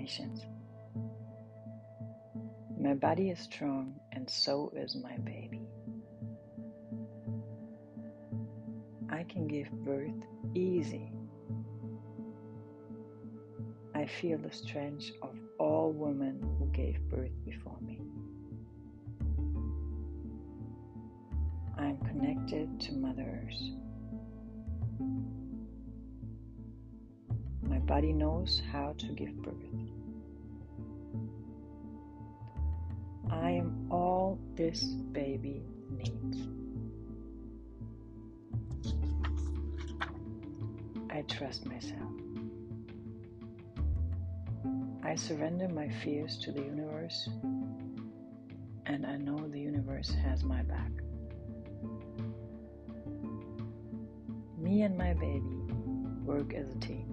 Affirmations My body is strong, and so is my baby. I can give birth easy. I feel the strength of all women who gave birth before me. I am connected to Mother Earth. Body knows how to give birth. I am all this baby needs. I trust myself. I surrender my fears to the universe, and I know the universe has my back. Me and my baby work as a team.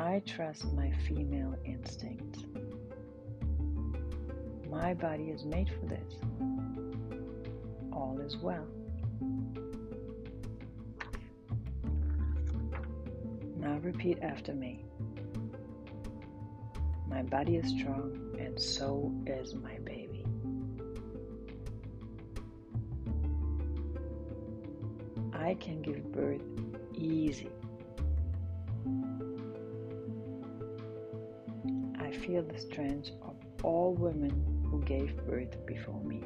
I trust my female instincts. My body is made for this. All is well. Now repeat after me. My body is strong, and so is my baby. I can give birth easy. Feel the strength of all women who gave birth before me.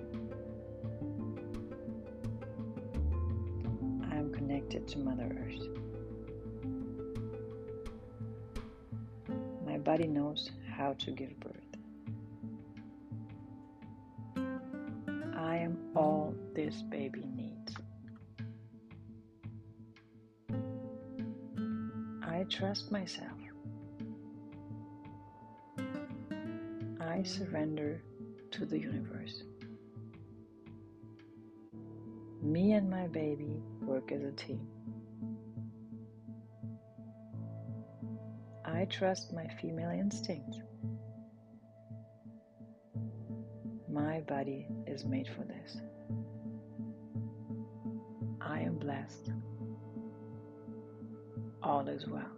I am connected to Mother Earth. My body knows how to give birth. I am all this baby needs. I trust myself. I surrender to the universe. Me and my baby work as a team. I trust my female instincts. My body is made for this. I am blessed. All is well.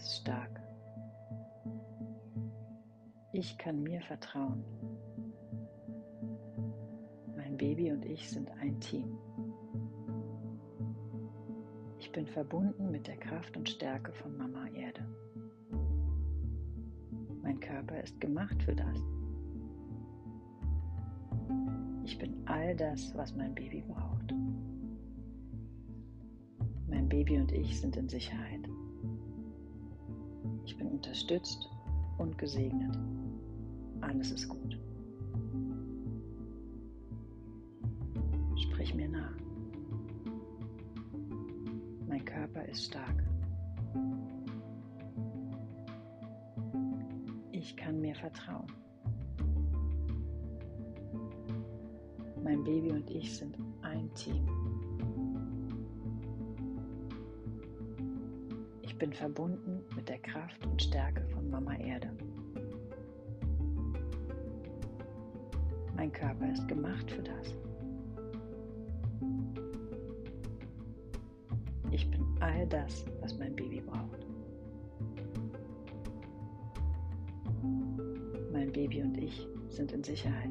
Ist stark. Ich kann mir vertrauen. Mein Baby und ich sind ein Team. Ich bin verbunden mit der Kraft und Stärke von Mama Erde. Mein Körper ist gemacht für das. Ich bin all das, was mein Baby braucht. Mein Baby und ich sind in Sicherheit. Bin unterstützt und gesegnet. Alles ist gut. Sprich mir nach. Mein Körper ist stark. Ich kann mir vertrauen. Mein Baby und ich sind ein Team. Bin verbunden mit der Kraft und Stärke von Mama Erde. Mein Körper ist gemacht für das. Ich bin all das, was mein Baby braucht. Mein Baby und ich sind in Sicherheit.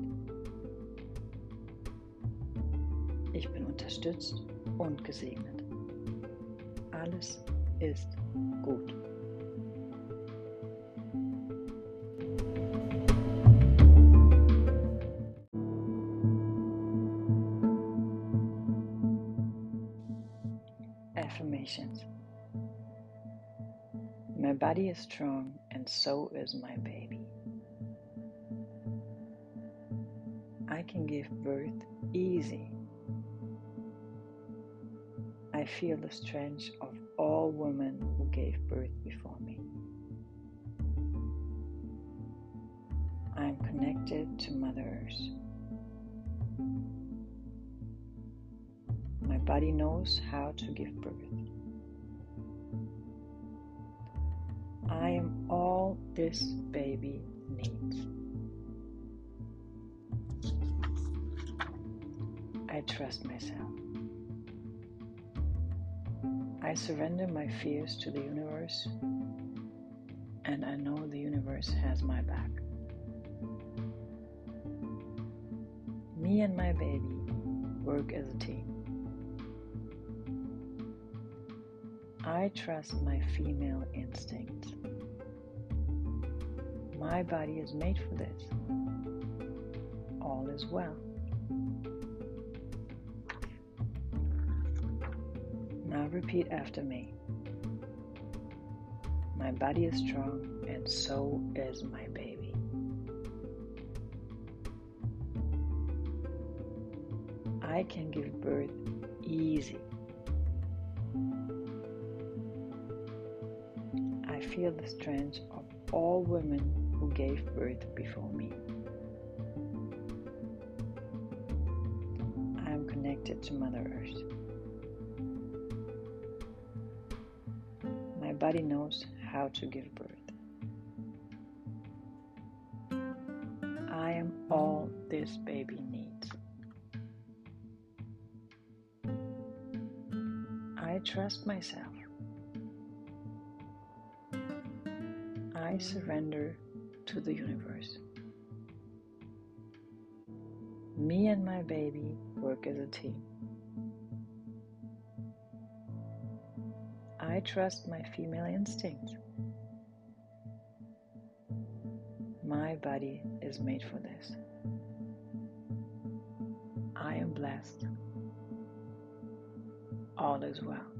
Ich bin unterstützt und gesegnet. Alles ist gut. Affirmations My body is strong, and so is my baby. I can give birth easy. I feel the strength of all women who gave birth before me. I am connected to Mother Earth. My body knows how to give birth. I am all this baby needs. I trust myself. I surrender my fears to the universe, and I know the universe has my back. Me and my baby work as a team. I trust my female instincts. My body is made for this. All is well. Now repeat after me. My body is strong, and so is my baby. I can give birth easy. I feel the strength of all women who gave birth before me. I am connected to Mother Earth. Body knows how to give birth. I am all this baby needs. I trust myself. I surrender to the universe. Me and my baby work as a team. I trust my female instinct. My body is made for this. I am blessed. All is well.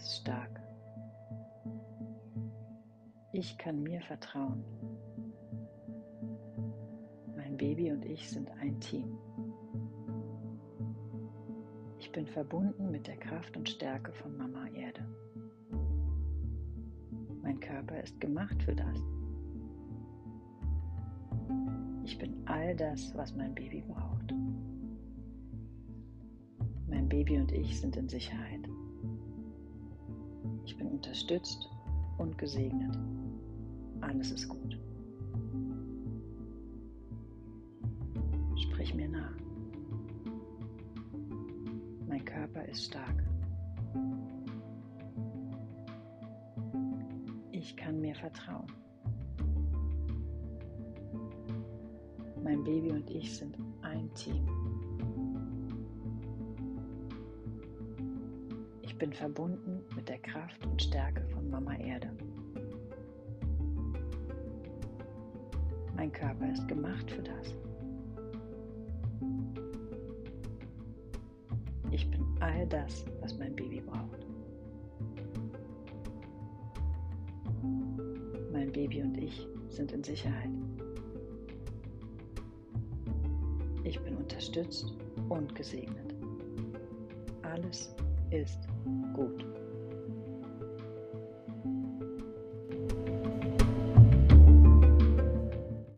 Ist stark. Ich kann mir vertrauen. Mein Baby und ich sind ein Team. Ich bin verbunden mit der Kraft und Stärke von Mama Erde. Mein Körper ist gemacht für das. Ich bin all das, was mein Baby braucht. Mein Baby und ich sind in Sicherheit. Ich bin unterstützt und gesegnet. Alles ist gut. Sprich mir nach. Mein Körper ist stark. Ich kann mir vertrauen. Mein Baby und ich sind ein Team. Ich bin verbunden mit der Kraft und Stärke von Mama Erde. Mein Körper ist gemacht für das. Ich bin all das, was mein Baby braucht. Mein Baby und ich sind in Sicherheit. Ich bin unterstützt und gesegnet. Alles ist gut.